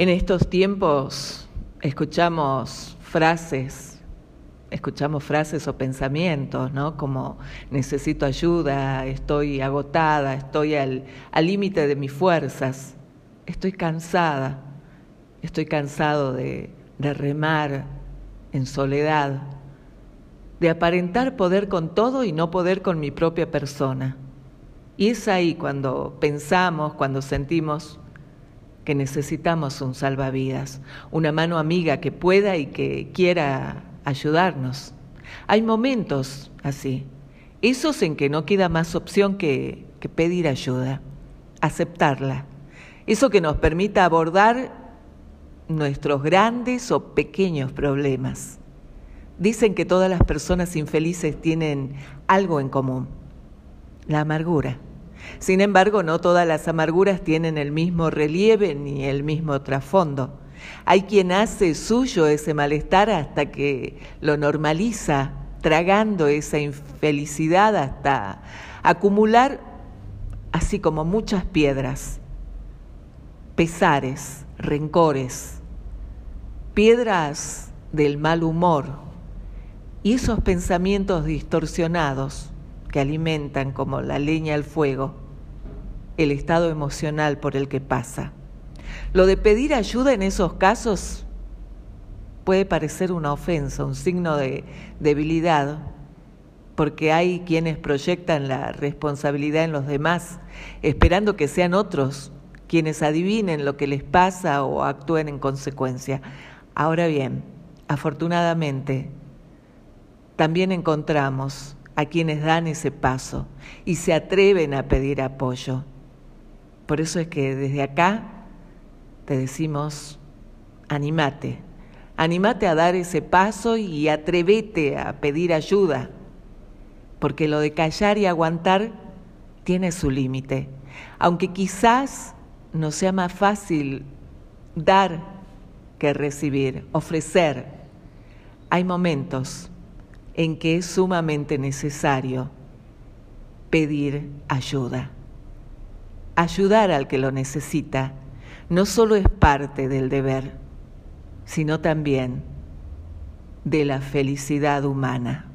En estos tiempos escuchamos frases, escuchamos frases o pensamientos, ¿no? Como necesito ayuda, estoy agotada, estoy al límite de mis fuerzas, estoy cansada, estoy cansado de, remar en soledad, de aparentar poder con todo y no poder con mi propia persona. Y es ahí cuando pensamos, cuando sentimos, que necesitamos un salvavidas, una mano amiga que pueda y que quiera ayudarnos. Hay momentos así, esos en que no queda más opción que, que pedir ayuda, aceptarla, eso que nos permita abordar nuestros grandes o pequeños problemas. Dicen que todas las personas infelices tienen algo en común, la amargura. Sin embargo, no todas las amarguras tienen el mismo relieve ni el mismo trasfondo. Hay quien hace suyo ese malestar hasta que lo normaliza, tragando esa infelicidad hasta acumular, así como muchas piedras, pesares, rencores, piedras del mal humor y esos pensamientos distorsionados que alimentan como la leña al fuego el estado emocional por el que pasa. Lo de pedir ayuda en esos casos puede parecer una ofensa, un signo de debilidad, porque hay quienes proyectan la responsabilidad en los demás, esperando que sean otros quienes adivinen lo que les pasa o actúen en consecuencia. Ahora bien, afortunadamente, también encontramos a quienes dan ese paso y se atreven a pedir apoyo. Por eso es que desde acá te decimos, animate, animate a dar ese paso y atrévete a pedir ayuda, porque lo de callar y aguantar tiene su límite, aunque quizás no sea más fácil dar que recibir, ofrecer. Hay momentos en que es sumamente necesario pedir ayuda. Ayudar al que lo necesita no solo es parte del deber, sino también de la felicidad humana.